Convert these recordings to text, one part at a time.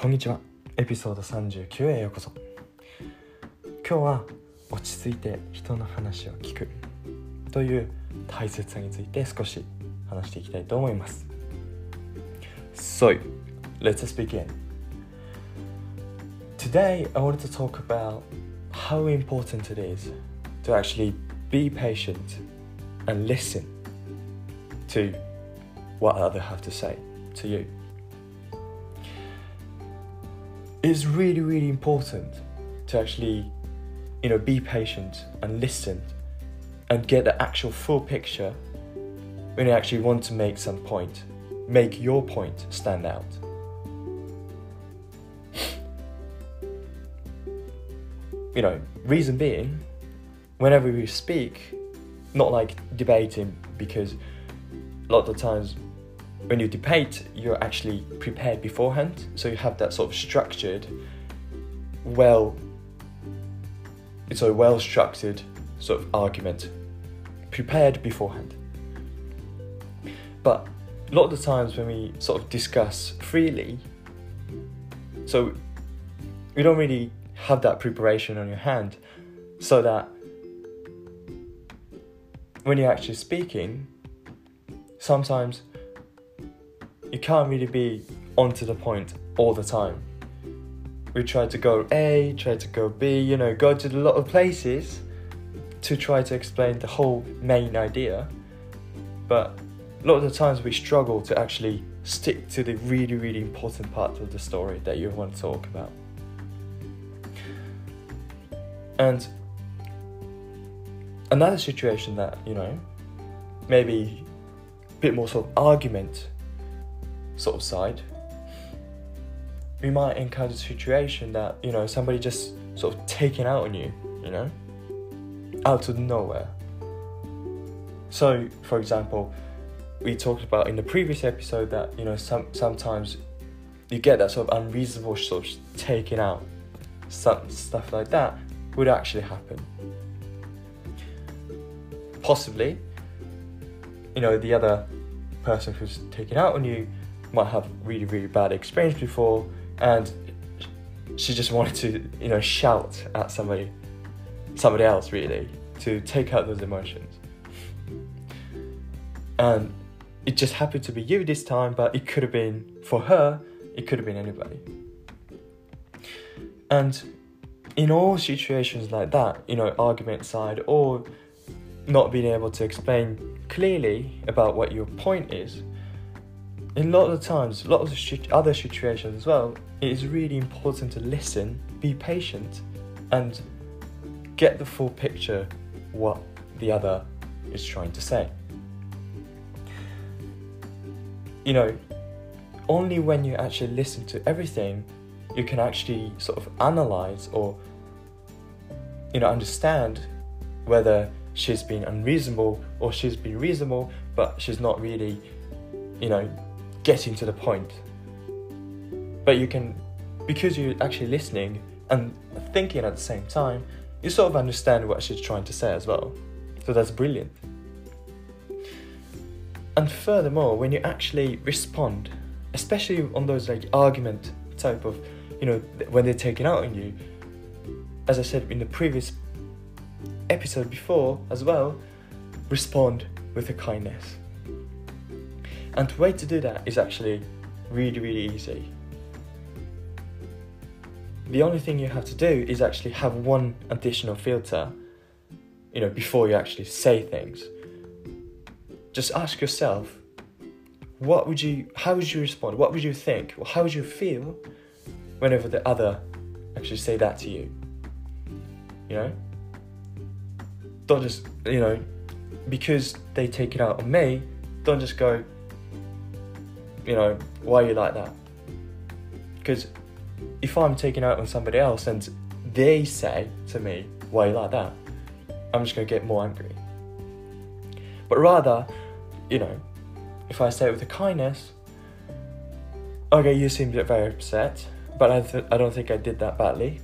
こんにちはエピソード39へようこそ今日は落ち着いて人の話を聞くという大切さについて少し話していきたいと思います So, let's begin Today I wanted to talk about how important it is to actually be patient and listen to what others have to say to you it's really really important to actually you know be patient and listen and get the actual full picture when you actually want to make some point. Make your point stand out. You know reason being whenever we speak not like debating because a lot of times when you debate, you're actually prepared beforehand. So you have that sort of structured, well, it's a well structured sort of argument prepared beforehand. But a lot of the times when we sort of discuss freely, so we don't really have that preparation on your hand, so that when you're actually speaking, sometimes you can't really be onto the point all the time. We try to go A, try to go B, you know, go to a lot of places to try to explain the whole main idea. But a lot of the times we struggle to actually stick to the really, really important part of the story that you want to talk about. And another situation that, you know, maybe a bit more sort of argument sort of side, we might encounter a situation that, you know, somebody just sort of taking out on you, you know, out of nowhere. So, for example, we talked about in the previous episode that, you know, some sometimes you get that sort of unreasonable sort of taking out, some stuff like that would actually happen. Possibly, you know, the other person who's taking out on you might have really really bad experience before and she just wanted to you know shout at somebody somebody else really to take out those emotions. And it just happened to be you this time but it could have been for her it could have been anybody. And in all situations like that you know argument side or not being able to explain clearly about what your point is a lot of times, a lot of the other situations as well, it is really important to listen, be patient, and get the full picture what the other is trying to say. You know, only when you actually listen to everything, you can actually sort of analyze or you know understand whether she's been unreasonable or she's been reasonable, but she's not really, you know, getting to the point. But you can, because you're actually listening and thinking at the same time, you sort of understand what she's trying to say as well. So that's brilliant. And furthermore, when you actually respond, especially on those like argument type of, you know, when they're taking out on you, as I said in the previous episode before as well, respond with a kindness. And the way to do that is actually really, really easy. The only thing you have to do is actually have one additional filter, you know, before you actually say things. Just ask yourself, what would you, how would you respond? What would you think? Or how would you feel whenever the other actually say that to you? You know? Don't just, you know, because they take it out on me, don't just go, you know, why are you like that? Because if I'm taking out on somebody else and they say to me, why you like that? I'm just to get more angry. But rather, you know, if I say it with a kindness, okay, you seem very upset, but I, th- I don't think I did that badly,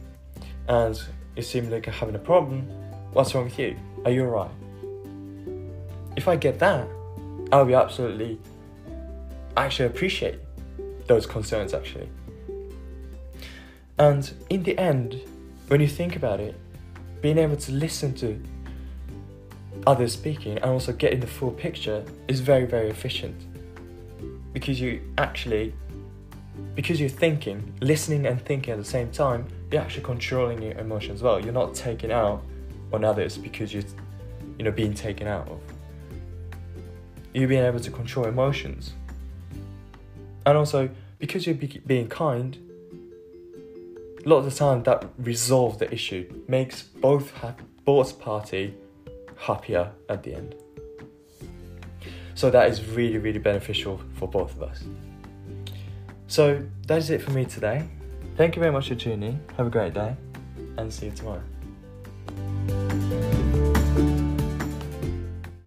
and you seem like you're having a problem. What's wrong with you? Are you alright? If I get that, I'll be absolutely actually appreciate those concerns actually And in the end, when you think about it, being able to listen to others speaking and also getting the full picture is very, very efficient. Because you actually, because you're thinking, listening and thinking at the same time, you're actually controlling your emotions well. You're not taking out on others because you're, you know, being taken out of. You're being able to control emotions. And also, because you're be- being kind, a lot of the time that resolves the issue, makes both ha- both party happier at the end. So that is really, really beneficial for both of us. So that is it for me today. Thank you very much for tuning in. Have a great day and see you tomorrow.